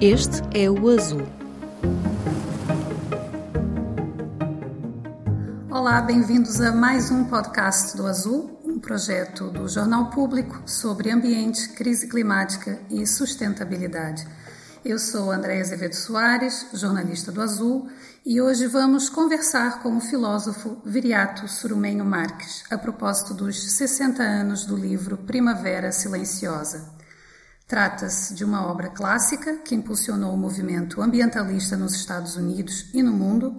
Este é o Azul. Olá, bem-vindos a mais um podcast do Azul, um projeto do Jornal Público sobre ambiente, crise climática e sustentabilidade. Eu sou Andréa Azevedo Soares, jornalista do Azul, e hoje vamos conversar com o filósofo Viriato Surumenho Marques a propósito dos 60 anos do livro Primavera Silenciosa. Trata-se de uma obra clássica que impulsionou o movimento ambientalista nos Estados Unidos e no mundo.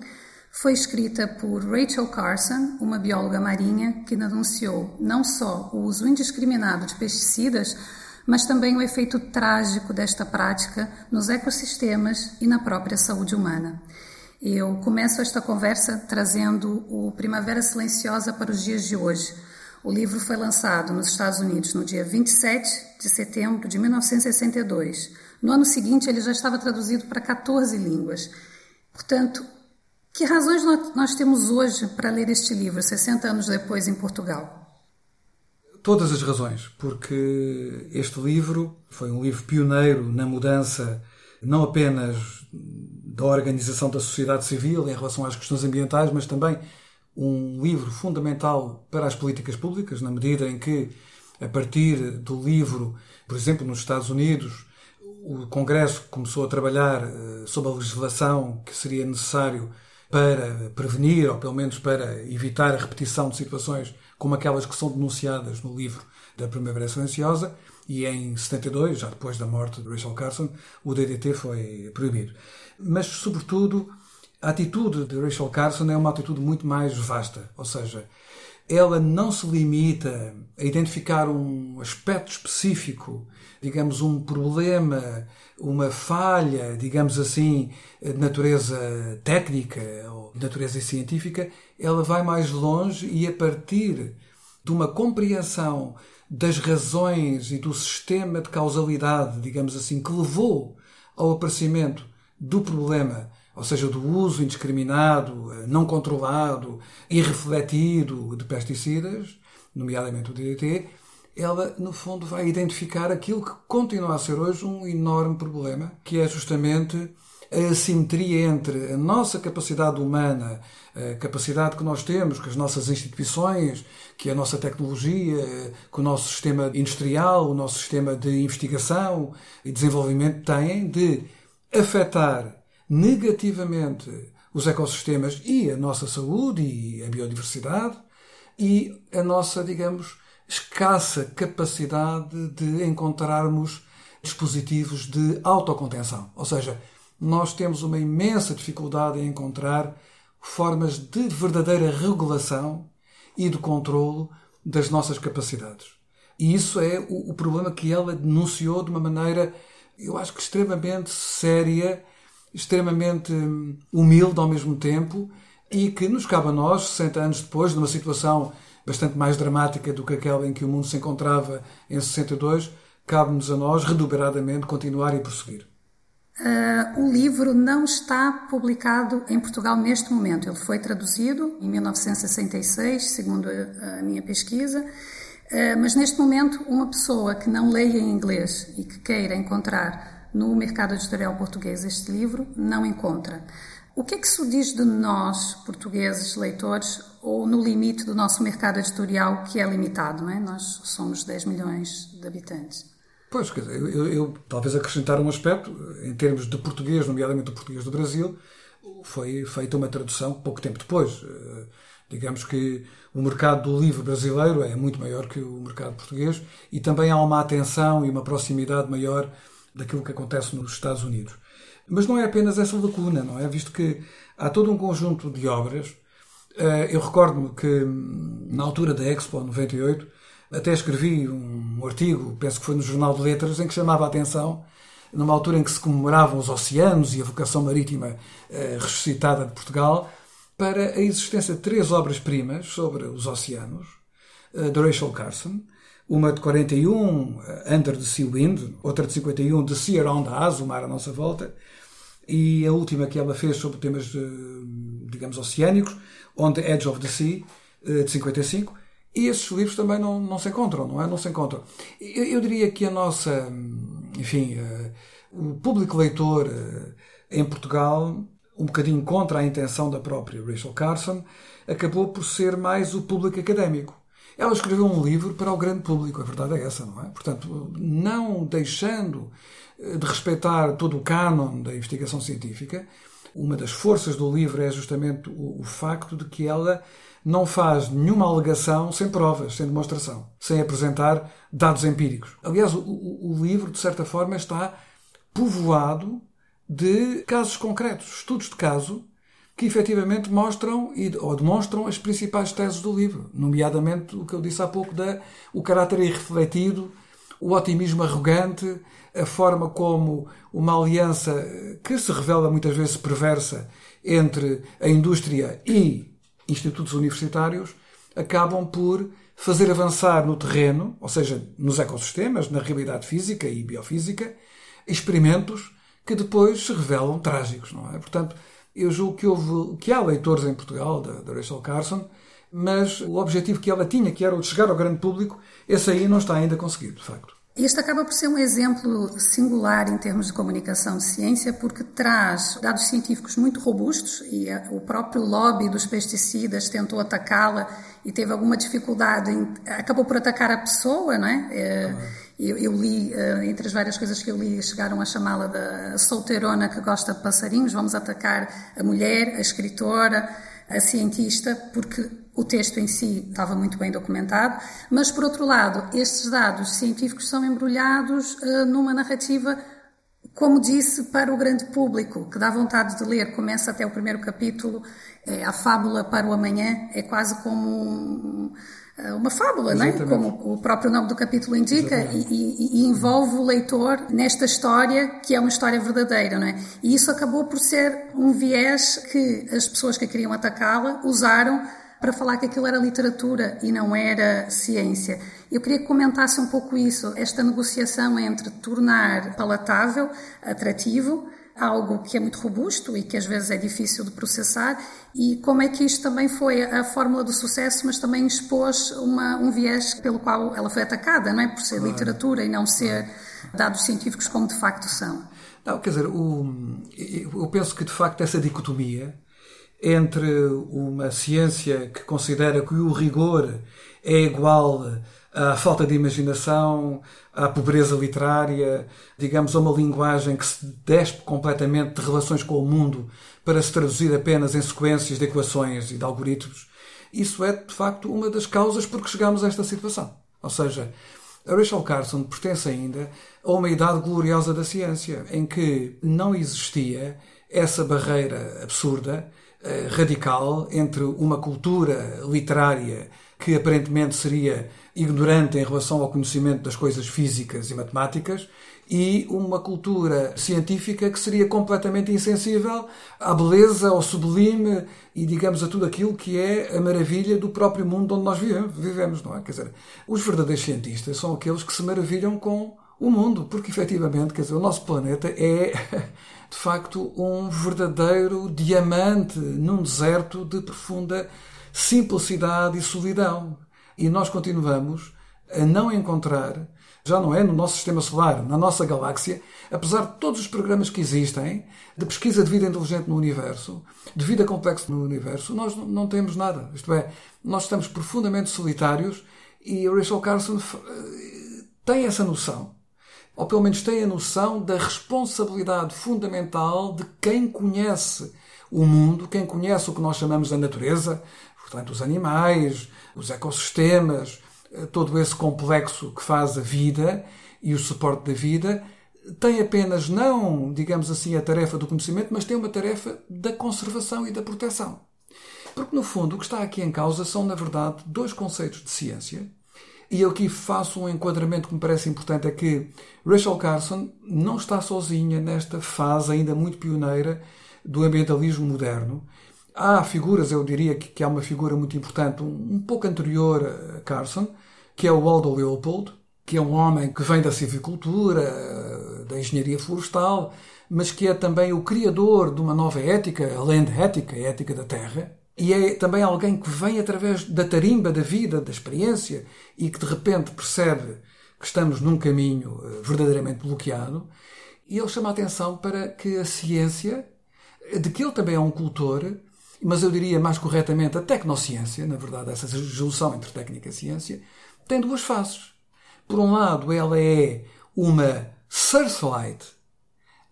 Foi escrita por Rachel Carson, uma bióloga marinha que denunciou não só o uso indiscriminado de pesticidas, mas também o efeito trágico desta prática nos ecossistemas e na própria saúde humana. Eu começo esta conversa trazendo o Primavera Silenciosa para os dias de hoje. O livro foi lançado nos Estados Unidos no dia 27 de setembro de 1962. No ano seguinte, ele já estava traduzido para 14 línguas. Portanto, que razões nós temos hoje para ler este livro, 60 anos depois, em Portugal? Todas as razões, porque este livro foi um livro pioneiro na mudança não apenas da organização da sociedade civil em relação às questões ambientais, mas também um livro fundamental para as políticas públicas, na medida em que, a partir do livro, por exemplo, nos Estados Unidos, o Congresso começou a trabalhar eh, sobre a legislação que seria necessário para prevenir, ou pelo menos para evitar a repetição de situações como aquelas que são denunciadas no livro da Primavera Silenciosa, e em 72, já depois da morte de Rachel Carson, o DDT foi proibido. Mas, sobretudo, a atitude de Rachel Carson é uma atitude muito mais vasta, ou seja, ela não se limita a identificar um aspecto específico, digamos, um problema, uma falha, digamos assim, de natureza técnica ou de natureza científica, ela vai mais longe e a partir de uma compreensão das razões e do sistema de causalidade, digamos assim, que levou ao aparecimento do problema, ou seja, do uso indiscriminado, não controlado, irrefletido de pesticidas, nomeadamente o DDT, ela, no fundo, vai identificar aquilo que continua a ser hoje um enorme problema, que é justamente a assimetria entre a nossa capacidade humana, a capacidade que nós temos, que as nossas instituições, que a nossa tecnologia, que o nosso sistema industrial, o nosso sistema de investigação e desenvolvimento têm de afetar negativamente os ecossistemas e a nossa saúde e a biodiversidade e a nossa, digamos, escassa capacidade de encontrarmos dispositivos de autocontenção. Ou seja, nós temos uma imensa dificuldade em encontrar formas de verdadeira regulação e de controlo das nossas capacidades. E isso é o, o problema que ela denunciou de uma maneira, eu acho que extremamente séria, extremamente hum, humilde ao mesmo tempo, e que nos cabe a nós, 60 anos depois, numa situação bastante mais dramática do que aquela em que o mundo se encontrava em 62, cabe-nos a nós, redobradamente, continuar e prosseguir. Uh, o livro não está publicado em Portugal neste momento. Ele foi traduzido em 1966, segundo a, a minha pesquisa, uh, mas neste momento, uma pessoa que não leia em inglês e que queira encontrar no mercado editorial português este livro, não encontra. O que é que isso diz de nós, portugueses, leitores, ou no limite do nosso mercado editorial, que é limitado, não é? Nós somos 10 milhões de habitantes. Pois, quer dizer, eu, eu, talvez acrescentar um aspecto, em termos de português, nomeadamente o português do Brasil, foi feita uma tradução pouco tempo depois. Eh, digamos que o mercado do livro brasileiro é muito maior que o mercado português e também há uma atenção e uma proximidade maior daquilo que acontece nos Estados Unidos. Mas não é apenas essa lacuna, não é? Visto que há todo um conjunto de obras. Eh, eu recordo-me que, hum, na altura da Expo 98, até escrevi um artigo, penso que foi no Jornal de Letras, em que chamava a atenção, numa altura em que se comemoravam os oceanos e a vocação marítima eh, ressuscitada de Portugal, para a existência de três obras-primas sobre os oceanos, eh, de Rachel Carson, uma de 41, eh, Under the Sea Wind, outra de 51, The Sea Around Us, o mar à nossa volta, e a última que ela fez sobre temas, digamos, oceânicos, On the Edge of the Sea, de 55, e esses livros também não, não se encontram, não é? Não se encontram. Eu, eu diria que a nossa, enfim, O público leitor eh, em Portugal, um bocadinho contra a intenção da própria Rachel Carson, acabou por ser mais o público académico. Ela escreveu um livro para o grande público, a verdade é essa, não é? Portanto, não deixando eh, de respeitar todo o cânon da investigação científica, uma das forças do livro é justamente o, o facto de que ela não faz nenhuma alegação sem provas, sem demonstração, sem apresentar dados empíricos. Aliás, o, o, o livro, de certa forma, está povoado de casos concretos, estudos de caso, que efetivamente mostram ou demonstram as principais teses do livro, nomeadamente o que eu disse há pouco da o caráter irrefletido, o otimismo arrogante, a forma como uma aliança que se revela muitas vezes perversa entre a indústria e institutos universitários acabam por fazer avançar no terreno, ou seja, nos ecossistemas, na realidade física e biofísica, experimentos que depois se revelam trágicos, não é? Portanto, eu julgo que houve, que há leitores em Portugal da, da Rachel Carson, mas o objetivo que ela tinha, que era o de chegar ao grande público, esse aí não está ainda conseguido, de facto. Este acaba por ser um exemplo singular em termos de comunicação de ciência, porque traz dados científicos muito robustos e o próprio lobby dos pesticidas tentou atacá-la e teve alguma dificuldade, em, acabou por atacar a pessoa, não é? é eu, eu, li, uh, entre as várias coisas que eu li, chegaram a chamá-la da solteirona que gosta de passarinhos. Vamos atacar a mulher, a escritora, a cientista, porque o texto em si estava muito bem documentado. Mas, por outro lado, estes dados científicos são embrulhados uh, numa narrativa como disse, para o grande público, que dá vontade de ler, começa até o primeiro capítulo, é, a fábula para o amanhã, é quase como um, eh, uma fábula, é? como o próprio nome do capítulo indica, e, e, e, envolve o leitor nesta história que é uma história verdadeira. Não é? E isso acabou por ser um viés que as pessoas que queriam atacá-la usaram para falar que aquilo era literatura e não era ciência. Eu queria que comentasse um pouco isso, esta negociação entre tornar palatável, atrativo, algo que é muito robusto e que às vezes é difícil de processar, e como é que isto também foi a fórmula do sucesso, mas também expôs uma, um viés pelo qual ela foi atacada, não é? Por ser literatura e não ser dados científicos como de facto são. Não, quer dizer, o, eu penso que de facto essa dicotomia entre uma ciência que considera que o rigor é igual à falta de imaginação, à pobreza literária, digamos, a uma linguagem que se despe completamente de relações com o mundo para se traduzir apenas em sequências de equações e de algoritmos. Isso é, de facto, uma das causas por que chegamos a esta situação. Ou seja, a Rachel Carson pertence ainda a uma idade gloriosa da ciência, em que não existia essa barreira absurda eh, radical entre uma cultura literária que aparentemente seria ignorante em relação ao conhecimento das coisas físicas e matemáticas e uma cultura científica que seria completamente insensível à beleza, ao sublime e, digamos, a tudo aquilo que é a maravilha do próprio mundo onde nós vivemos, não é? Quer dizer, os verdadeiros cientistas são aqueles que se maravilham com o mundo, porque efetivamente, quer dizer, o nosso planeta é de facto um verdadeiro diamante num deserto de profunda simplicidade e solidão. E nós continuamos a não encontrar, já não é no nosso sistema solar, na nossa galáxia, apesar de todos os programas que existem de pesquisa de vida inteligente no universo, de vida complexa no universo, nós não temos nada. Isto é, nós estamos profundamente solitários e Rachel Carson eh, tem essa noção ou pelo menos tem a noção da responsabilidade fundamental de quem conhece o mundo, quem conhece o que nós chamamos da natureza, portanto, os animais, os ecossistemas, eh, todo esse complexo que faz a vida e o suporte da vida, tem apenas não, digamos assim, a tarefa do conhecimento, mas tem uma tarefa da conservação e da proteção. Porque, no fundo, o que está aqui em causa são, na verdade, dois conceitos de ciência e eu aqui faço um enquadramento que me parece importante: é que Rachel Carson não está sozinha nesta fase ainda muito pioneira do ambientalismo moderno. Há figuras, eu diria que, que há uma figura muito importante, um, um pouco anterior a Carson, que é o Waldo Leopold, que é um homem que vem da civicultura, da engenharia florestal, mas que é também o criador de uma nova ética, a land ética, a ética da terra, e é também alguém que vem através da tarimba da vida, da experiência, e que de repente percebe que estamos num caminho eh, verdadeiramente bloqueado. E ele chama a atenção para que a ciência, de que ele também é um cultor, mas eu diria mais corretamente a tecnociência, na verdade, essa junção entre técnica e ciência, tem duas faces. Por um lado, ela é uma searchlight,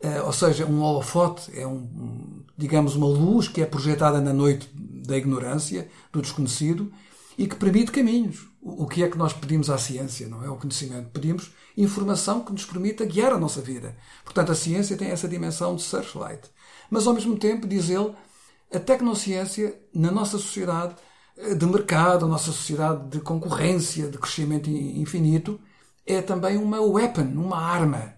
eh, ou seja, um holofote, é um, digamos, uma luz que é projetada na noite da ignorância, do desconhecido, e que permite caminhos. O que é que nós pedimos à ciência, não é? O conhecimento. Pedimos informação que nos permita guiar a nossa vida. Portanto, a ciência tem essa dimensão de searchlight. Mas, ao mesmo tempo, diz ele, a tecnociência, na nossa sociedade eh, de mercado, a nossa sociedade de concorrência, de crescimento infinito, é também uma weapon, uma arma.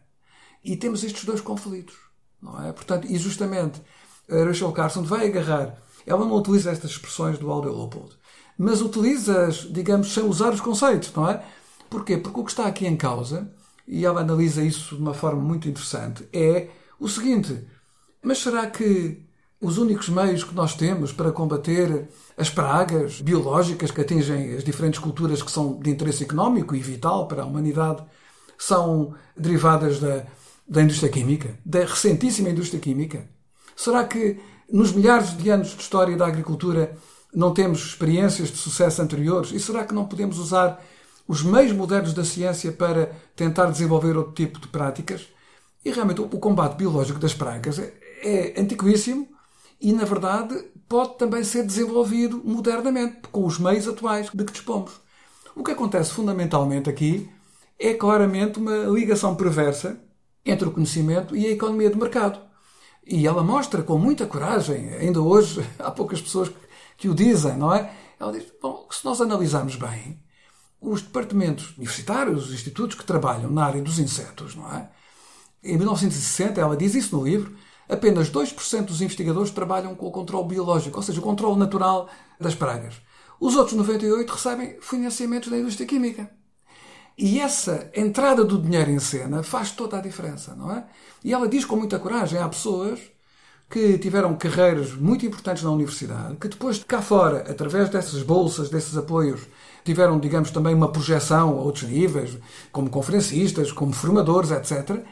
E temos estes dois conflitos. Não é? Portanto, e justamente a Rachel Carson vai agarrar. Ela não utiliza estas expressões do Aldo Leopold, mas utiliza-as, digamos, sem usar os conceitos, não é? Porquê? Porque o que está aqui em causa, e ela analisa isso de uma forma muito interessante, é o seguinte: mas será que os únicos meios que nós temos para combater as pragas biológicas que atingem as diferentes culturas que são de interesse económico e vital para a humanidade são derivadas da, da indústria química, da recentíssima indústria química? Será que nos milhares de anos de história da agricultura não temos experiências de sucesso anteriores? E será que não podemos usar os meios modernos da ciência para tentar desenvolver outro tipo de práticas? E realmente o combate biológico das pragas é, é antiquíssimo e, na verdade, pode também ser desenvolvido modernamente, com os meios atuais de que dispomos. O que acontece fundamentalmente aqui é claramente uma ligação perversa entre o conhecimento e a economia de mercado. E ela mostra com muita coragem, ainda hoje há poucas pessoas que o dizem, não é? Ela diz: bom, se nós analisarmos bem, os departamentos universitários, os institutos que trabalham na área dos insetos, não é? Em 1960, ela diz isso no livro, apenas 2% dos investigadores trabalham com o controle biológico, ou seja, o controle natural das pragas. Os outros 98% recebem financiamentos da indústria química. E essa entrada do dinheiro em cena faz toda a diferença, não é? E ela diz com muita coragem: há pessoas que tiveram carreiras muito importantes na universidade, que depois de cá fora, através dessas bolsas, desses apoios, tiveram, digamos, também uma projeção a outros níveis, como conferencistas, como formadores, etc.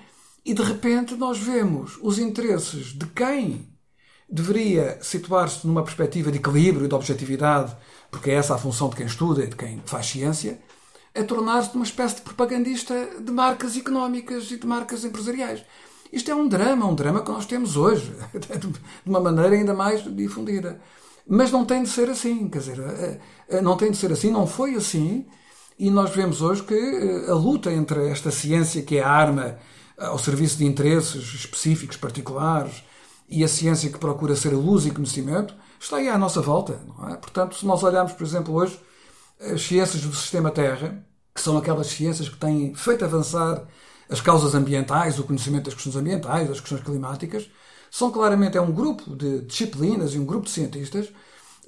E de repente nós vemos os interesses de quem deveria situar-se numa perspectiva de equilíbrio e de objetividade, porque é essa a função de quem estuda e de quem faz ciência, a tornar-se uma espécie de propagandista de marcas económicas e de marcas empresariais. Isto é um drama, um drama que nós temos hoje, de uma maneira ainda mais difundida. Mas não tem de ser assim, quer dizer, eh, eh, não tem de ser assim, não foi assim, e nós vemos hoje que eh, a luta entre esta ciência que é a arma ao serviço de interesses específicos, particulares, e a ciência que procura ser a luz e conhecimento, está aí à nossa volta. É? Portanto, se nós olharmos, por exemplo, hoje, as ciências do sistema Terra, que são aquelas ciências que têm feito avançar as causas ambientais, o conhecimento das questões ambientais, das questões climáticas, são claramente é um grupo de disciplinas e um grupo de cientistas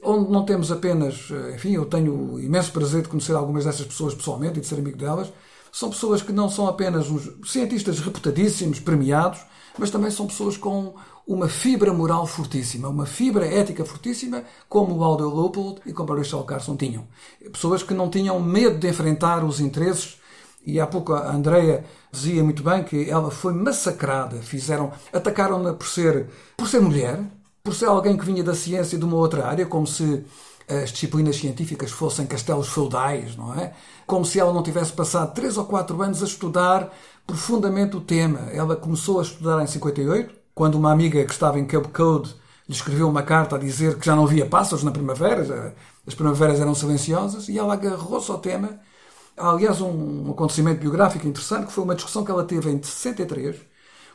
onde não temos apenas, enfim, eu tenho imenso prazer de conhecer algumas dessas pessoas pessoalmente e de ser amigo delas, são pessoas que não são apenas uns cientistas reputadíssimos, premiados, mas também são pessoas com uma fibra moral fortíssima, uma fibra ética fortíssima, como o Aldo Leopold e como o Rachel Carson tinham. Pessoas que não tinham medo de enfrentar os interesses, e há pouco a Andrea dizia muito bem que ela foi massacrada, fizeram, atacaram-na por ser, por ser mulher, por ser alguém que vinha da ciência de uma outra área, como se as disciplinas científicas fossem castelos feudais, não é? Como se ela não tivesse passado três ou quatro anos a estudar profundamente o tema. Ela começou a estudar em 58, quando uma amiga que estava em Cape Code lhe escreveu uma carta a dizer que já não havia pássaros na primavera, as primaveras eram silenciosas, e ela agarrou-se ao tema. Há, aliás, um acontecimento biográfico interessante, que foi uma discussão que ela teve em 63,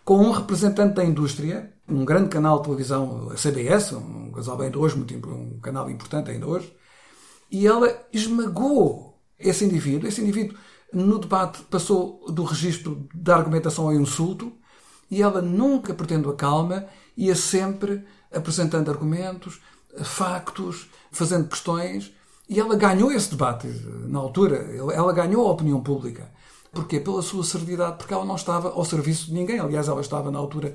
com um representante da indústria, um grande canal de televisão, a CBS, um casal bem de hoje, muito, um canal importante ainda hoje, e ela esmagou esse indivíduo. Esse indivíduo, no debate, passou do registro da argumentação ao insulto, e ela nunca perdendo a calma, ia sempre apresentando argumentos, factos, fazendo questões, e ela ganhou esse debate na altura, ela ganhou a opinião pública. Porquê? Pela sua serenidade, porque ela não estava ao serviço de ninguém. Aliás, ela estava na altura,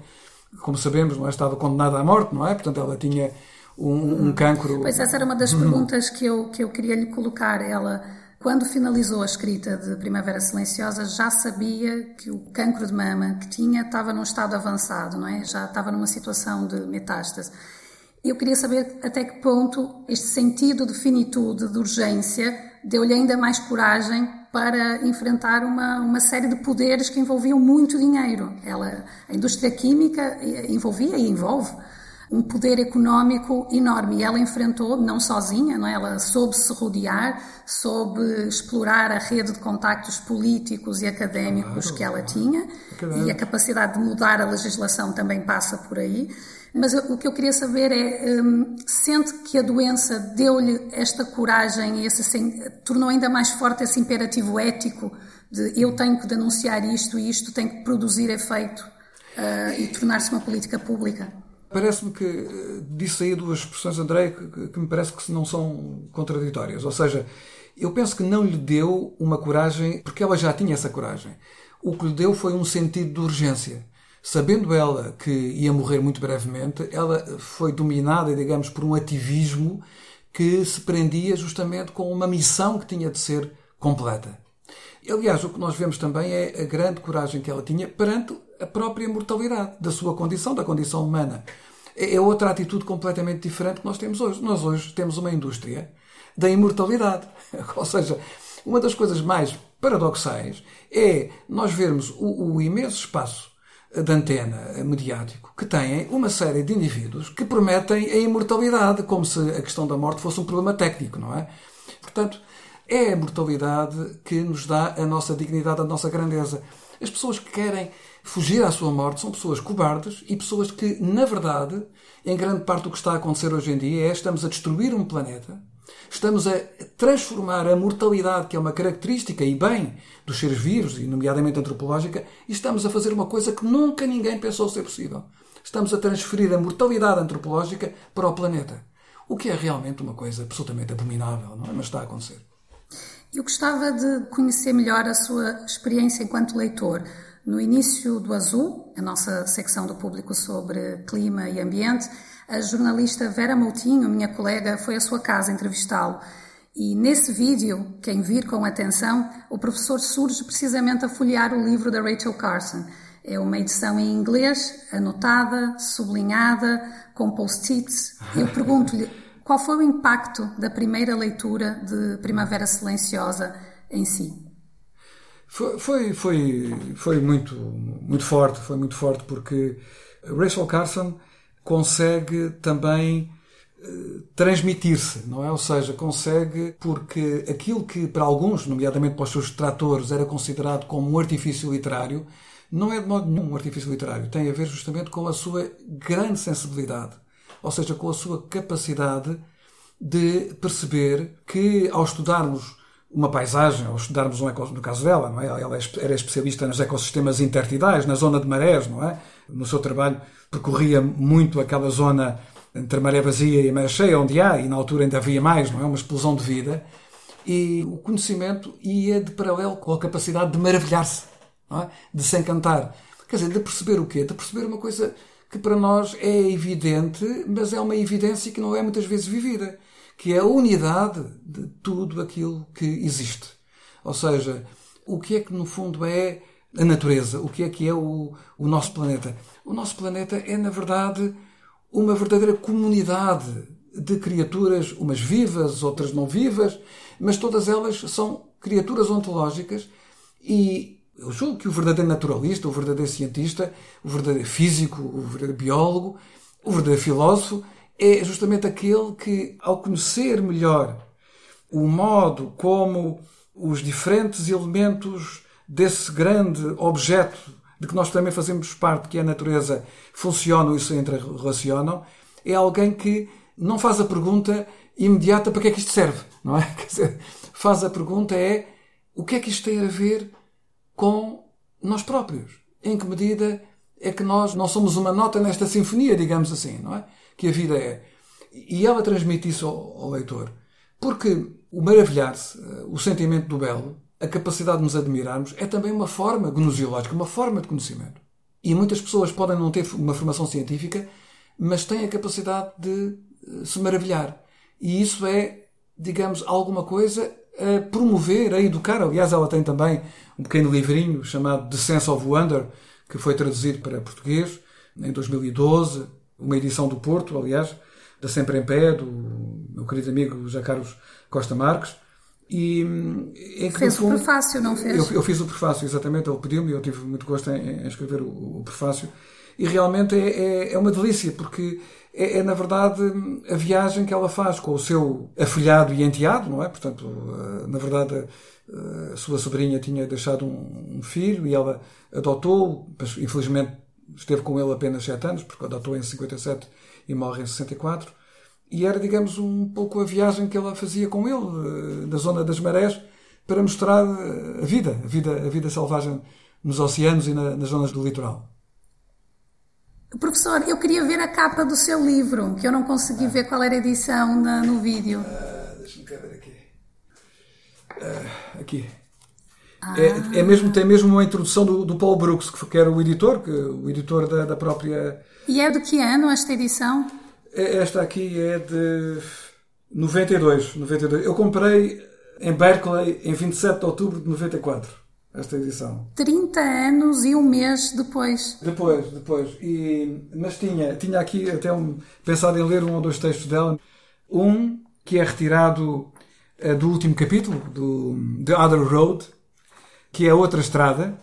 como sabemos, não é? estava condenada à morte, não é? Portanto, ela tinha um, um cancro. Pois essa era uma das perguntas que eu, que eu queria lhe colocar. Ela quando finalizou a escrita de Primavera Silenciosa, já sabia que o cancro de mama que tinha estava num estado avançado, não é? Já estava numa situação de metástase. Eu queria saber até que ponto este sentido de finitude, de urgência, deu-lhe ainda mais coragem para enfrentar uma, uma série de poderes que envolviam muito dinheiro. Ela, a indústria química envolvia e envolve um poder económico enorme e ela enfrentou, não sozinha, não é? ela soube se rodear, soube explorar a rede de contactos políticos e académicos claro, que ela tinha e a capacidade de mudar a legislação também passa por aí. Mas o que eu queria saber é, um, sente que a doença deu-lhe esta coragem esse, assim, tornou ainda mais forte esse imperativo ético de eu tenho que denunciar isto e isto tem que produzir efeito uh, e tornar-se uma política pública? Parece-me que eh, disse aí duas expressões, André, que, que me parece que não são contraditórias. Ou seja, eu penso que não lhe deu uma coragem, porque ela já tinha essa coragem. O que lhe deu foi um sentido de urgência. Sabendo ela que ia morrer muito brevemente, ela foi dominada, digamos, por um ativismo que se prendia justamente com uma missão que tinha de ser completa. Aliás, o que nós vemos também é a grande coragem que ela tinha perante a própria mortalidade da sua condição, da condição humana. É, é outra atitude completamente diferente que nós temos hoje. Nós hoje temos uma indústria da imortalidade. Ou seja, uma das coisas mais paradoxais é nós vermos o, o imenso espaço de antena mediático que têm uma série de indivíduos que prometem a imortalidade, como se a questão da morte fosse um problema técnico, não é? Portanto, é a mortalidade que nos dá a nossa dignidade, a nossa grandeza. As pessoas que querem fugir à sua morte são pessoas cobardes e pessoas que, na verdade, em grande parte o que está a acontecer hoje em dia é estamos a destruir um planeta, estamos a transformar a mortalidade, que é uma característica e bem dos seres vivos, e nomeadamente antropológica, e estamos a fazer uma coisa que nunca ninguém pensou ser possível. Estamos a transferir a mortalidade antropológica para o planeta. O que é realmente uma coisa absolutamente abominável, não é? Mas está a acontecer. Eu gostava de conhecer melhor a sua experiência enquanto leitor. No início do Azul, a nossa secção do público sobre clima e ambiente, a jornalista Vera Moutinho, minha colega, foi à sua casa entrevistá-lo. E nesse vídeo, quem vir com atenção, o professor surge precisamente a folhear o livro da Rachel Carson. É uma edição em inglês, anotada, sublinhada, com post-its. Eu pergunto-lhe qual foi o impacto da primeira leitura de Primavera Silenciosa em si. Foi, foi, foi, foi muito, muito forte, foi muito forte porque Rachel Carson consegue também uh, transmitir-se, não é? Ou seja, consegue porque aquilo que para alguns, nomeadamente para os seus detratores, era considerado como um artifício literário, não é de modo nenhum um artifício literário. Tem a ver justamente com a sua grande sensibilidade, ou seja, com a sua capacidade de perceber que ao estudarmos uma paisagem, ou estudarmos um no caso dela, não é? Ela era especialista nos ecossistemas intertidais, na zona de marés, não é? No seu trabalho percorria muito aquela zona entre maré vazia e maré cheia, onde há, e na altura ainda havia mais, não é? Uma explosão de vida. E o conhecimento ia de paralelo com a capacidade de maravilhar-se, é? de se encantar. Quer dizer, de perceber o quê? De perceber uma coisa que para nós é evidente, mas é uma evidência que não é muitas vezes vivida que é a unidade de tudo aquilo que existe. Ou seja, o que é que no fundo é a natureza, o que é que é o, o nosso planeta. O nosso planeta é, na verdade, uma verdadeira comunidade de criaturas, umas vivas, outras não vivas, mas todas elas são criaturas ontológicas e eu julgo que o verdadeiro naturalista, o verdadeiro cientista, o verdadeiro físico, o verdadeiro biólogo, o verdadeiro filósofo é justamente aquele que, ao conhecer melhor o modo como os diferentes elementos desse grande objeto de que nós também fazemos parte, que é a natureza, funcionam e se interrelacionam, é alguém que não faz a pergunta imediata para que é que isto serve, não é? Quer dizer, faz a pergunta é o que é que isto tem a ver com nós próprios? Em que medida é que nós não somos uma nota nesta sinfonia, digamos assim, não é? Que a vida é. E ela transmite isso ao, ao leitor. Porque o maravilhar-se, eh, o sentimento do belo, a capacidade de nos admirarmos, é também uma forma gnosiológica, uma forma de conhecimento. E muitas pessoas podem não ter uma formação científica, mas têm a capacidade de eh, se maravilhar. E isso é, digamos, alguma coisa a promover, a educar. Aliás, ela tem também um pequeno livrinho chamado The Sense of Wonder, que foi traduzido para português em 2012, uma edição do Porto, aliás, da Sempre em Pé, do meu querido amigo José Carlos Costa Marques. E é que, fez fundo, o prefácio, não fez? Eu, eu fiz o prefácio, exatamente. Ele pediu-me e eu tive muito gosto em, em escrever o, o, prefácio. E realmente é, é, é uma delícia, porque é, é, na verdade, a viagem que ela faz com o seu afilhado e enteado, não é? Portanto, eh, na verdade, eh, a sua sobrinha tinha deixado um filho e ela adotou, mas infelizmente esteve com ele apenas 7 anos, porque adotou em 57 e morre em 64. E era, digamos, um pouco a viagem que ela fazia com ele, eh, na zona das marés, para mostrar a vida, a vida, a vida selvagem nos oceanos e na, nas zonas do litoral. Professor, eu queria ver a capa do seu livro, que eu não consegui ah. ver qual era a edição na, no vídeo. Ah, Deixa-me ver aqui. Ah, aqui. Ah. É, é, mesmo, tem mesmo uma introdução do, do Paul Brooks, que era o editor, que, o editor da, da própria. E é do que ano esta edição? É, esta aqui é de 92, 92. Eu comprei em Berkeley em 27 de outubro de 94 esta edição. 30 anos e um mês depois. Depois, depois. E, mas tinha, tinha aqui até um, pensado em ler um ou dois textos dela. Um que é retirado uh, do último capítulo, do The Other Road, que é outra estrada.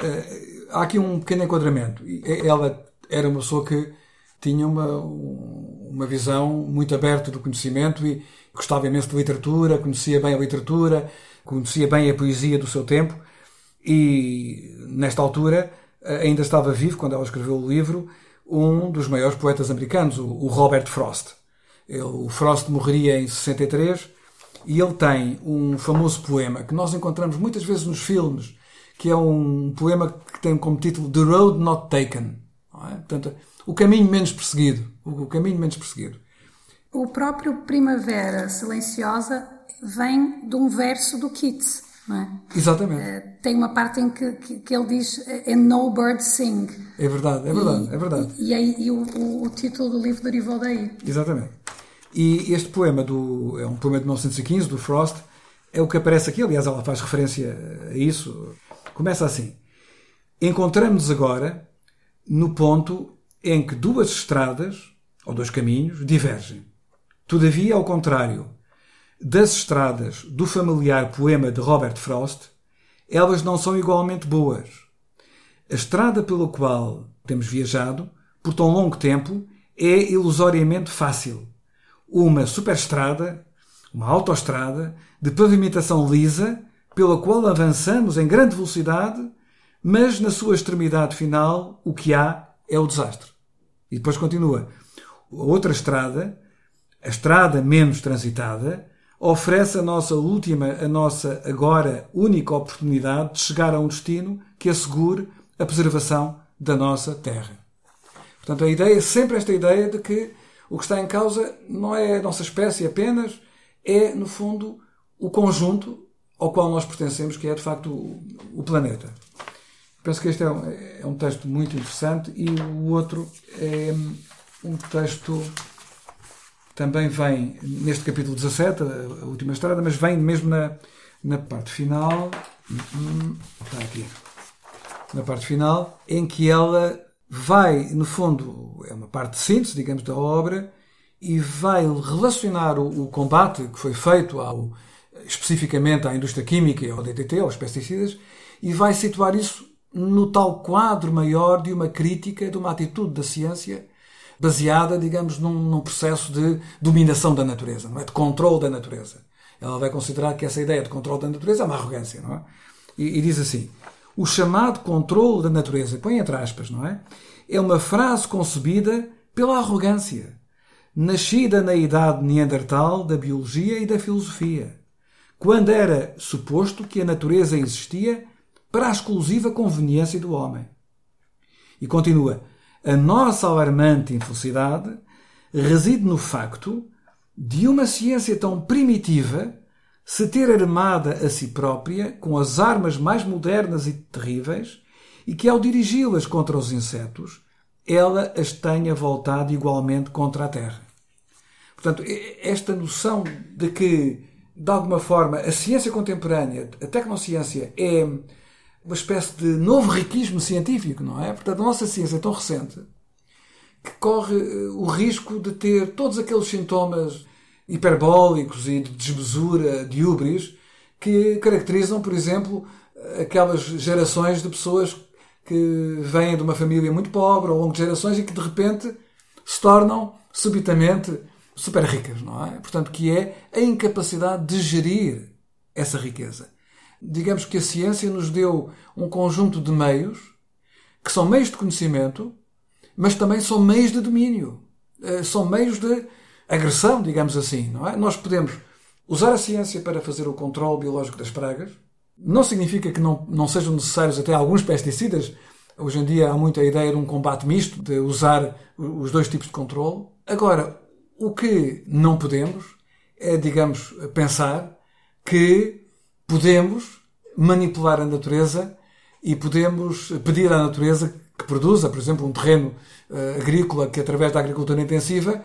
Uh, há aqui um pequeno enquadramento. Ela era uma pessoa que tinha uma, uma visão muito aberta do conhecimento e gostava imenso de literatura, conhecia bem a literatura, conhecia bem a poesia do seu tempo e, nesta altura, ainda estava vivo, quando ela escreveu o livro, um dos maiores poetas americanos, o Robert Frost. Ele, o Frost morreria em 63 e ele tem um famoso poema que nós encontramos muitas vezes nos filmes, que é um poema que tem como título The Road Not Taken. É? Portanto, o caminho menos perseguido. O caminho menos perseguido. O próprio Primavera Silenciosa vem de um verso do Keats. Não é? Exatamente. Uh, tem uma parte em que, que, que, ele diz And no bird sing. É verdade, é verdade, e, é verdade. E, e, aí, e o, o, o, título do livro derivou daí. Exatamente. E este poema do, é um poema de 1915, do Frost, é o que aparece aqui, aliás ela faz referência a isso. Começa assim. Encontramos-nos agora no ponto em que duas estradas, ou dois caminhos, divergem. Todavia, ao contrário, das estradas do familiar poema de Robert Frost, elas não são igualmente boas. A estrada pela qual temos viajado, por tão longo tempo, é ilusoriamente fácil. Uma superestrada, uma autoestrada, de pavimentação lisa, pela qual avançamos em grande velocidade, mas na sua extremidade final o que há é o desastre. E depois continua. A outra estrada, a estrada menos transitada, oferece a nossa última, a nossa agora única oportunidade de chegar a um destino que assegure a preservação da nossa terra. Portanto, a ideia é sempre esta ideia de que o que está em causa não é a nossa espécie apenas, é, no fundo, o conjunto ao qual nós pertencemos, que é, de facto, o, o planeta. Penso que este é um, é um texto muito interessante e o outro é um texto também vem neste capítulo 17, a última estrada, mas vem mesmo na, na parte final. Está aqui. Na parte final, em que ela vai, no fundo, é uma parte de síntese, digamos, da obra, e vai relacionar o, o combate que foi feito ao, especificamente à indústria química e ao DDT, aos pesticidas, e vai situar isso no tal quadro maior de uma crítica, de uma atitude da ciência baseada, digamos, num, num, processo de dominação da natureza, não é? De controle da natureza. Ela vai considerar que essa ideia de controle da natureza é uma arrogância, não é? E, e diz assim: o chamado controle da natureza, põe entre aspas, não é? É uma frase concebida pela arrogância, nascida na idade neandertal da biologia e da filosofia, quando era suposto que a natureza existia para a exclusiva conveniência do homem. E continua: a nossa alarmante infelicidade reside no facto de uma ciência tão primitiva se ter armada a si própria com as armas mais modernas e terríveis e que, ao dirigi-las contra os insetos, ela as tenha voltado igualmente contra a Terra. Portanto, esta noção de que de alguma forma, a ciência contemporânea, a tecnociência, é uma espécie de novo riquismo científico, não é? Portanto, a nossa ciência é tão recente que corre eh, o risco de ter todos aqueles sintomas hiperbólicos e de desmesura, de ubris, que caracterizam, por exemplo, aquelas gerações de pessoas que vêm de uma família muito pobre ao longo de gerações e que de repente se tornam subitamente super ricas, não é? Portanto, que é a incapacidade de gerir essa riqueza. Digamos que a ciência nos deu um conjunto de meios que são meios de conhecimento, mas também são meios de domínio. Eh, são meios de agressão, digamos assim, não é? Nós podemos usar a ciência para fazer o controle biológico das pragas. Não significa que não, não sejam necessários até alguns pesticidas. Hoje em dia há muita ideia de um combate misto, de usar os dois tipos de controle. Agora, o que não podemos é, digamos, pensar que podemos manipular a natureza e podemos pedir à natureza que produza, por exemplo, um terreno uh, agrícola que, através da agricultura intensiva,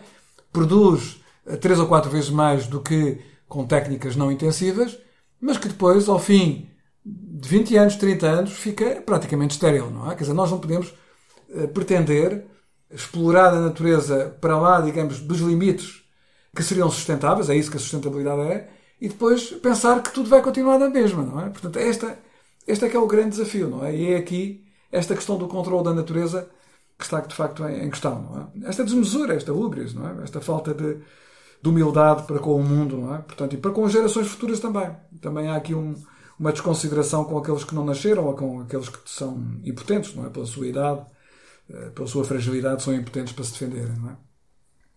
produz uh, três ou quatro vezes mais do que com técnicas não intensivas, mas que depois, ao fim de 20 anos, 30 anos, fica praticamente estéril, não é? Quer dizer, nós não podemos uh, pretender explorar a natureza para lá, digamos, dos limites que seriam sustentáveis, é isso que a sustentabilidade é, e depois pensar que tudo vai continuar da mesma, não é? Portanto, esta, este é que é o grande desafio, não é? E é aqui esta questão do controle da natureza que está de facto em, questão, é? Esta desmesura, esta ubris, não é? Esta falta de, de humildade para com o mundo, é? Portanto, e para com as gerações futuras também. Também há aqui um, uma desconsideração com aqueles que não nasceram ou com aqueles que são impotentes, é? Pela sua idade, eh, pela sua fragilidade, são impotentes para se defenderem, é?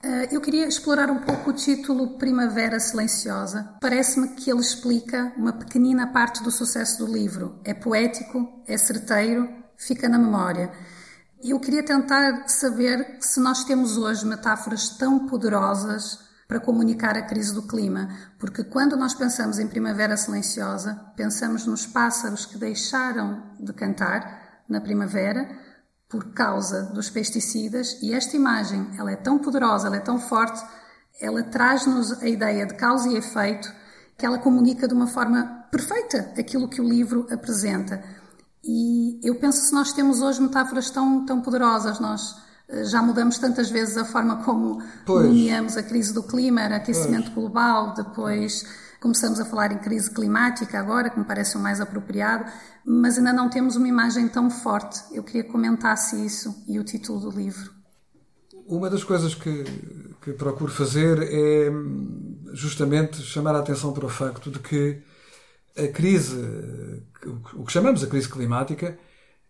Eh, eu queria explorar um pouco o título Primavera Silenciosa. Parece-me que ele explica uma pequenina parte do sucesso do livro. É poético, é certeiro, fica na memória. Eu queria tentar saber se nós temos hoje metáforas tão poderosas para comunicar a crise do clima, porque quando nós pensamos em Primavera Silenciosa, pensamos nos pássaros que deixaram de cantar na primavera por causa dos pesticidas e esta imagem, ela é tão poderosa, ela é tão forte, ela traz-nos a ideia de causa e efeito que ela comunica de uma forma perfeita aquilo que o livro apresenta. E eu penso se nós temos hoje metáforas tão, tão poderosas, nós eh, já mudamos tantas vezes a forma como nomeamos a crise do clima, era aquecimento pois. global, depois Começamos a falar em crise climática agora, que me parece o mais apropriado, mas ainda não temos uma imagem tão forte. Eu queria que comentasse isso e o título do livro. Uma das coisas que, que procuro fazer é justamente chamar a atenção para o facto de que a crise, o que chamamos a crise climática,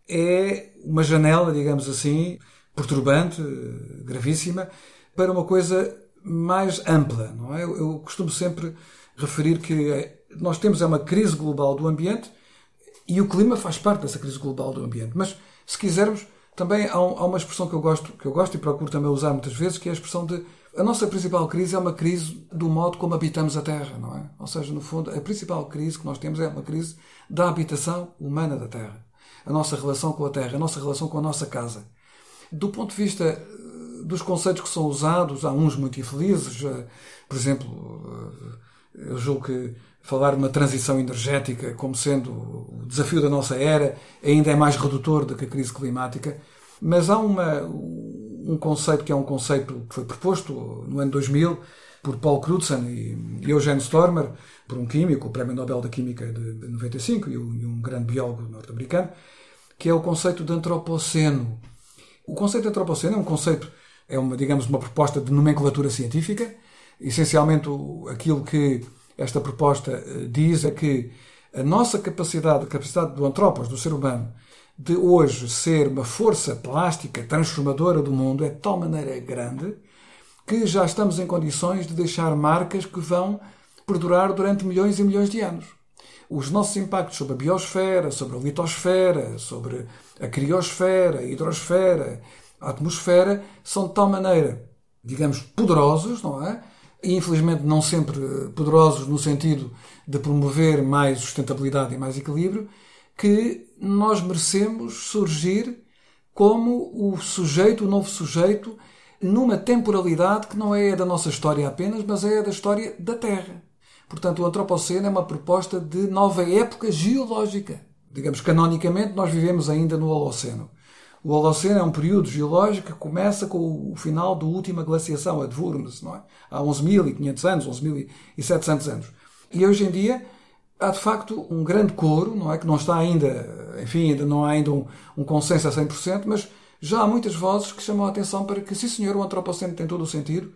é uma janela, digamos assim, perturbante, gravíssima, para uma coisa mais ampla, não é? Eu, costumo sempre referir que eh, nós temos é uma crise global do ambiente e o clima faz parte dessa crise global do ambiente. Mas, se quisermos, também há, uma expressão que eu gosto, que eu gosto e procuro também usar muitas vezes, que é a expressão de a nossa principal crise é uma crise do modo como habitamos a Terra, não é? Ou seja, no fundo, a principal crise que nós temos é uma crise da habitação humana da Terra. A nossa relação com a Terra, a nossa relação com a nossa casa. Do ponto de vista eh, dos conceitos que são usados, há uns muito infelizes, eh, por exemplo, eu julgo que falar de uma transição energética como sendo o desafio da nossa era ainda é mais redutor do que a crise climática, mas há uma, um conceito que é um conceito que foi proposto no ano 2000 por Paul Crutzen e Eugene Stormer, por um químico, o Prémio Nobel da Química de 95 e um grande biólogo norte-americano, que é o conceito de antropoceno. O conceito de antropoceno é um conceito, é uma, digamos, uma proposta de nomenclatura científica, essencialmente aquilo que esta proposta eh, diz é que a nossa capacidade, a capacidade do antropos, do ser humano, de hoje ser uma força plástica transformadora do mundo é de tal maneira grande que já estamos em condições de deixar marcas que vão perdurar durante milhões e milhões de anos. Os nossos impactos sobre a biosfera, sobre a litosfera, sobre a criosfera, a hidrosfera, a atmosfera, são de tal maneira, digamos, poderosos, não é? e infelizmente não sempre poderosos no sentido de promover mais sustentabilidade e mais equilíbrio, que nós merecemos surgir como o sujeito, o novo sujeito, numa temporalidade que não é da nossa história apenas, mas é da história da Terra. Portanto, o Antropoceno é uma proposta de nova época geológica. Digamos, canonicamente, nós vivemos ainda no Holoceno. O Holoceno é um período geológico que começa com o final da última glaciação, a de Wurms, não é? Há 11.500 anos, 11.700 anos. E hoje em dia há de facto um grande coro, não é? Que não está ainda, enfim, ainda não há ainda um, um consenso a 100%, mas já há muitas vozes que chamam a atenção para que, sim senhor, o antropoceno tem todo o sentido.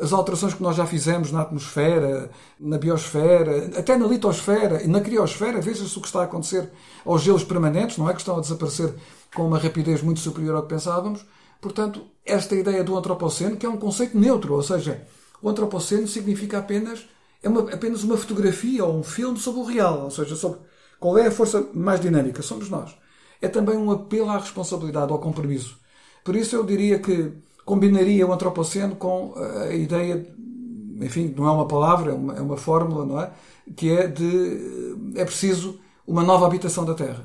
As alterações que nós já fizemos na atmosfera, na biosfera, até na litosfera e na criosfera, veja-se o que está a acontecer aos gelos permanentes, não é? Que estão a desaparecer com uma rapidez muito superior ao que pensávamos. Portanto, esta ideia do antropoceno, que é um conceito neutro, ou seja, o antropoceno significa apenas é uma, apenas uma fotografia ou um filme sobre o real, ou seja, sobre qual é a força mais dinâmica, somos nós. É também um apelo à responsabilidade, ao compromisso. Por isso eu diria que combinaria o antropoceno com a ideia, enfim, não é uma palavra, é uma, é uma fórmula, não é? Que é de é preciso uma nova habitação da Terra.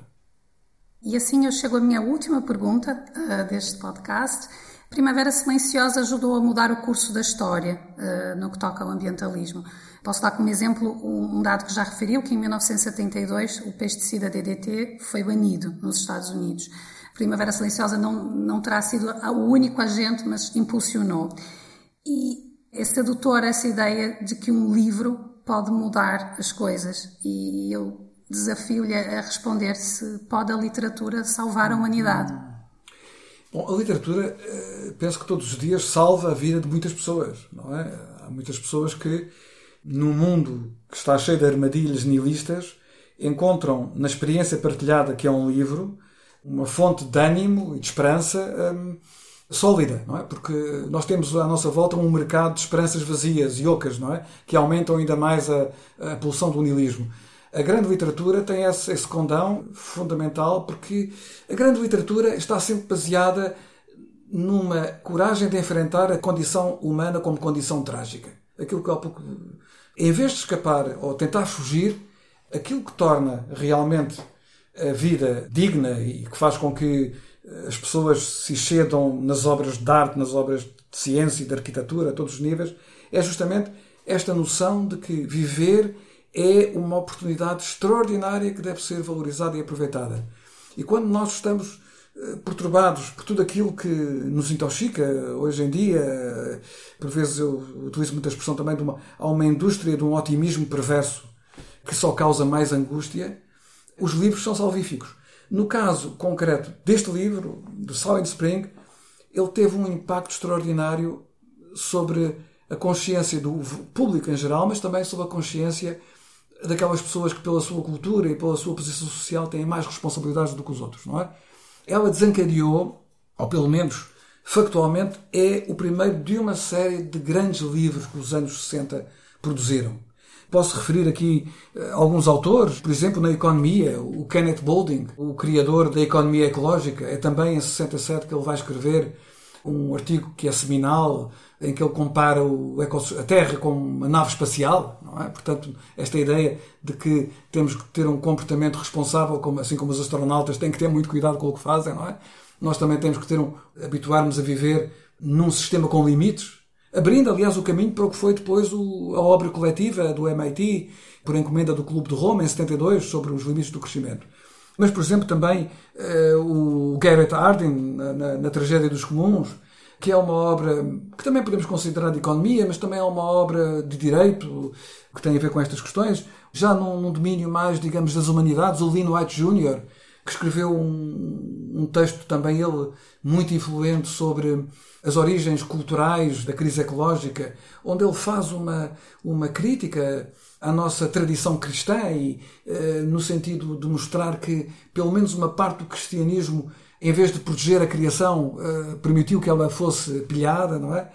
E assim eu chego à minha última pergunta uh, deste podcast. Primavera Silenciosa ajudou a mudar o curso da história uh, no que toca ao ambientalismo. Posso dar como exemplo um dado que já referiu, que em 1972 o pesticida DDT foi banido nos Estados Unidos. Primavera Silenciosa não, não terá sido o único agente, mas impulsionou. E é sedutora essa ideia de que um livro pode mudar as coisas. E eu desafio-lhe a responder se pode a literatura salvar a humanidade. Bom, a literatura, eh, penso que todos os dias salva a vida de muitas pessoas, não é? Há muitas pessoas que, num mundo que está cheio de armadilhas nihilistas, encontram na experiência partilhada, que é um livro, uma fonte de ânimo e de esperança hum, sólida, não é? Porque nós temos à nossa volta um mercado de esperanças vazias e ocas, não é? Que aumentam ainda mais a, a pulsão do nihilismo. A grande literatura tem esse, esse condão fundamental porque a grande literatura está sempre baseada numa coragem de enfrentar a condição humana como condição trágica. Aquilo que há pouco. Em vez de escapar ou tentar fugir, aquilo que torna realmente a vida digna e que faz com que as pessoas se excedam nas obras de arte, nas obras de ciência e de arquitetura, a todos os níveis, é justamente esta noção de que viver é uma oportunidade extraordinária que deve ser valorizada e aproveitada. E quando nós estamos eh, perturbados por tudo aquilo que nos intoxica hoje em dia, por vezes eu utilizo muita expressão também de uma, há uma indústria de um otimismo perverso que só causa mais angústia, os livros são salvíficos. No caso concreto deste livro, do Silent Spring, ele teve um impacto extraordinário sobre a consciência do público em geral, mas também sobre a consciência daquelas pessoas que, pela sua cultura e pela sua posição social, têm mais responsabilidades do que os outros, não é? Ela desencadeou, ou pelo menos factualmente, é o primeiro de uma série de grandes livros que os anos 60 produziram. Posso referir aqui uh, alguns autores, por exemplo, na economia, o Kenneth Boulding, o criador da economia ecológica, é também em 67 que ele vai escrever um artigo que é seminal, em que ele compara a Terra com uma nave espacial, não é? Portanto, esta ideia de que temos que ter um comportamento responsável, como, assim como os astronautas têm que ter muito cuidado com o que fazem, não é? Nós também temos que ter um, habituar-nos a viver num sistema com limites, abrindo, aliás, o caminho para o que foi depois o, a obra coletiva do MIT, por encomenda do Clube de Roma, em 72, sobre os limites do crescimento. Mas, por exemplo, também uh, o Garrett Hardin, na, na, na Tragédia dos Comuns, que é uma obra que também podemos considerar de economia, mas também é uma obra de direito que tem a ver com estas questões, já num, num domínio mais, digamos, das humanidades, o Lino White Jr., que escreveu um, um, texto também ele muito influente sobre as origens culturais da crise ecológica, onde ele faz uma, uma crítica à nossa tradição cristã e eh, no sentido de mostrar que pelo menos uma parte do cristianismo em vez de proteger a criação, uh, permitiu que ela fosse pilhada, não é?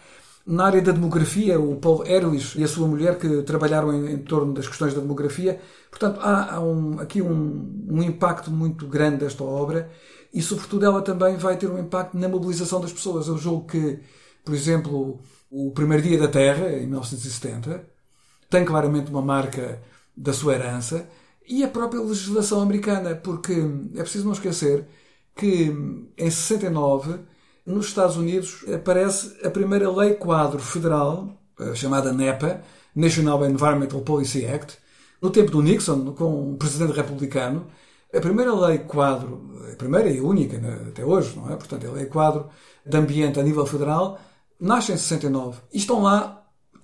Na área da demografia, o Paul Ehrlich e a sua mulher que trabalharam em, em torno das questões da demografia. Portanto, há, há um, aqui um, um impacto muito grande desta obra e, sobretudo, ela também vai ter um impacto na mobilização das pessoas. Eu julgo que, por exemplo, o Primeiro Dia da Terra, em 1970, tem claramente uma marca da sua herança e a própria legislação americana, porque é preciso não esquecer que em 69, nos Estados Unidos, aparece a primeira lei quadro federal a chamada NEPA, National Environmental Policy Act, no tempo do Nixon, com um presidente republicano, a primeira lei quadro, a primeira e única né, até hoje, não é? Portanto, a lei quadro de ambiente a nível federal, nasce em 69. E estão lá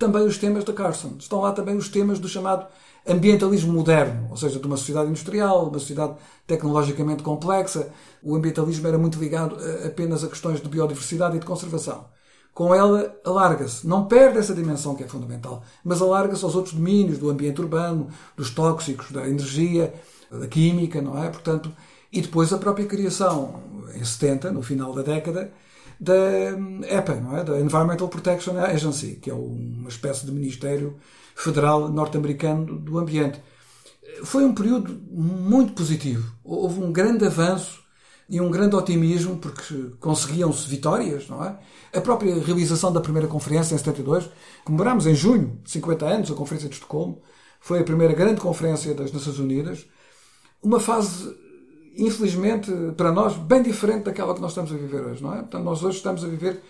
também os temas da Carson. Estão lá também os temas do chamado ambientalismo moderno, ou seja, de uma sociedade industrial, uma sociedade tecnologicamente complexa. O ambientalismo era muito ligado apenas a questões de biodiversidade e de conservação. Com ela, alarga-se. Não perde essa dimensão que é fundamental, mas alarga-se aos outros domínios do ambiente urbano, dos tóxicos, da energia, da química, não é? Portanto, e depois a própria criação, em 70, no final da década, da EPA, não é? da Environmental Protection Agency, que é uma espécie de Ministério Federal norte-americano do Ambiente. Foi um período muito positivo. Houve um grande avanço e um grande otimismo porque conseguiam-se vitórias, não é? A própria realização da primeira conferência em 72, comemorámos em junho, 50 anos, a Conferência de Estocolmo, foi a primeira grande conferência das Nações Unidas. Uma fase, infelizmente, para nós, bem diferente daquela que nós estamos a viver hoje, não é? Portanto, nós hoje estamos a viver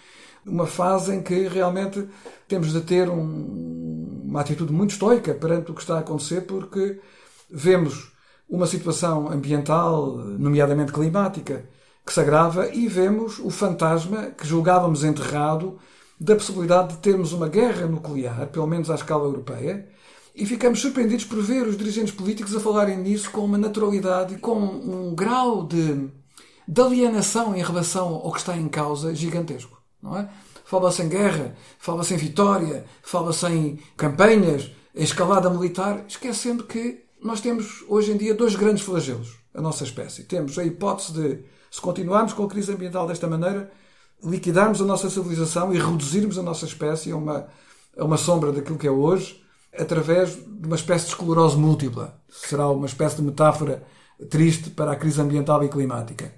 uma fase em que realmente temos de ter um, uma atitude muito estoica perante o que está a acontecer, porque vemos uma situação ambiental, nomeadamente climática, que se agrava e vemos o fantasma que julgávamos enterrado da possibilidade de termos uma guerra nuclear, pelo menos à escala europeia, e ficamos surpreendidos por ver os dirigentes políticos a falarem nisso com uma naturalidade com um grau de, de alienação em relação ao que está em causa gigantesco. Não é? Fala-se em guerra, fala-se em vitória, fala-se em campanhas, em escalada militar, esquecendo que nós temos hoje em dia dois grandes flagelos, a nossa espécie. Temos a hipótese de, se continuarmos com a crise ambiental desta maneira, liquidarmos a nossa civilização e reduzirmos a nossa espécie a uma, a uma sombra daquilo que é hoje, através de uma espécie de esclerose múltipla. Será uma espécie de metáfora triste para a crise ambiental e climática.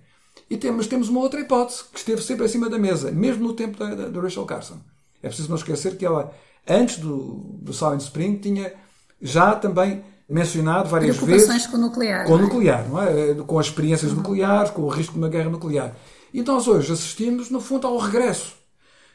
E temos, temos uma outra hipótese que esteve sempre acima da mesa, mesmo no tempo da, da, da Rachel Carson. É preciso não esquecer que ela, antes do, do Silent Spring, tinha já também mencionado várias vezes. com o nuclear. Com o é? nuclear, não é? Com as experiências uhum. nucleares, com o risco de uma guerra nuclear. E nós hoje assistimos, no fundo, ao regresso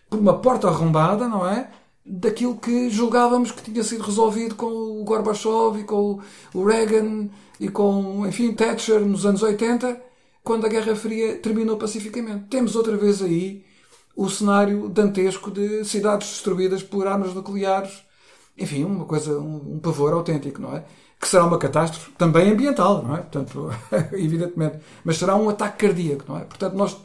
por uma porta arrombada, não é? Daquilo que julgávamos que tinha sido resolvido com o Gorbachev e com o Reagan e com, enfim, Thatcher nos anos 80, quando a Guerra Fria terminou pacificamente. Temos outra vez aí o cenário dantesco de cidades destruídas por armas nucleares. Enfim, uma coisa, um, um pavor autêntico, não é? Que será uma catástrofe também ambiental, não é? Portanto, evidentemente. Mas será um ataque cardíaco, não é? Portanto, nós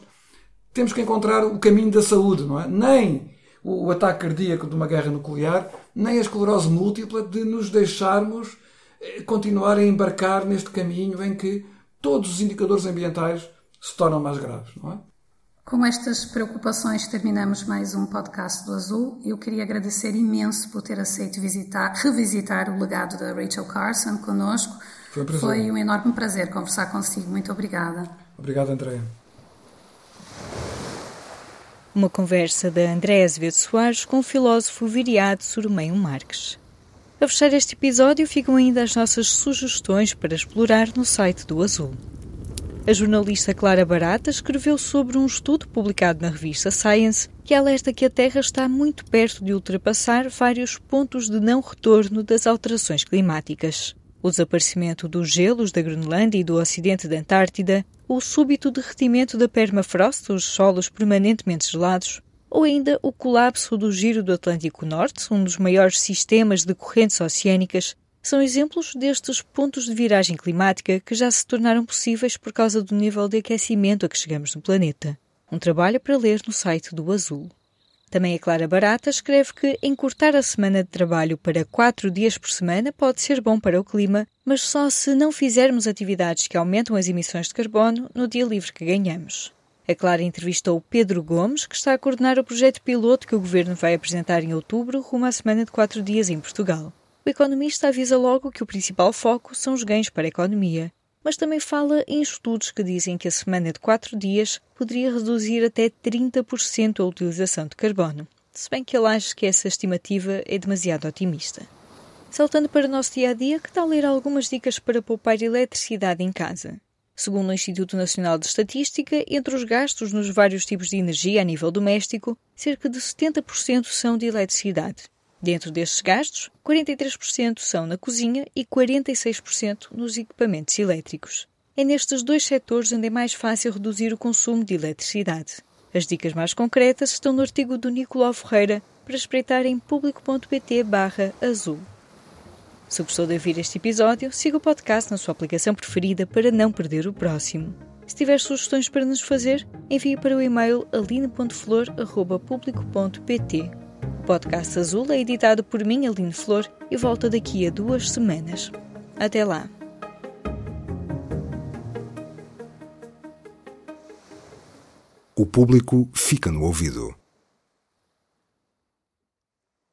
temos que encontrar o caminho da saúde, não é? Nem o ataque cardíaco de uma guerra nuclear, nem a esclerose múltipla de nos deixarmos eh, continuar a embarcar neste caminho em que todos os indicadores ambientais se tornam mais graves, não é? Com estas preocupações terminamos mais um podcast do Azul. Eu queria agradecer imenso por ter aceito visitar, revisitar o legado da Rachel Carson conosco. Foi um. Foi um enorme prazer conversar consigo. Muito obrigada. Obrigado, Andréa. Uma conversa da André Azevedo Soares com o filósofo Viriato Surmeio Marques. A fechar este episódio ficam ainda as nossas sugestões para explorar no site do Azul. A jornalista Clara Barata escreveu sobre um estudo publicado na revista Science que alerta que a Terra está muito perto de ultrapassar vários pontos de não retorno das alterações climáticas. O desaparecimento dos gelos da Groenlândia e do ocidente da Antártida, o súbito derretimento da permafrost, os solos permanentemente gelados, ou ainda o colapso do giro do Atlântico Norte, um dos maiores sistemas de correntes oceânicas, são exemplos destes pontos de viragem climática que já se tornaram possíveis por causa do nível de aquecimento a que chegamos no planeta. Um trabalho para ler no site do Azul. Também a Clara Barata escreve que encurtar a semana de trabalho para quatro dias por semana pode ser bom para o clima, mas só se não fizermos atividades que aumentam as emissões de carbono no dia livre que ganhamos. A Clara entrevistou Pedro Gomes, que está a coordenar o projeto piloto que o governo vai apresentar em outubro, rumo à semana de quatro dias em Portugal. O economista avisa logo que o principal foco são os ganhos para a economia, mas também fala em estudos que dizem que a semana de quatro dias poderia reduzir até 30% a utilização de carbono, se bem que ele acha que essa estimativa é demasiado otimista. Saltando para o nosso dia a dia, que tal ler algumas dicas para poupar eletricidade em casa? Segundo o Instituto Nacional de Estatística, entre os gastos nos vários tipos de energia a nível doméstico, cerca de 70% são de eletricidade. Dentro destes gastos, 43% são na cozinha e 46% nos equipamentos elétricos. É nestes dois setores onde é mais fácil reduzir o consumo de eletricidade. As dicas mais concretas estão no artigo do Nicolau Ferreira para espreitar em público.pt barra azul. Se gostou de ouvir este episódio, siga o podcast na sua aplicação preferida para não perder o próximo. Se tiver sugestões para nos fazer, envie para o e-mail aline.flor.público.pt. Podcast Azul é editado por mim, Aline Flor, e volta daqui a duas semanas. Até lá! O público fica no ouvido.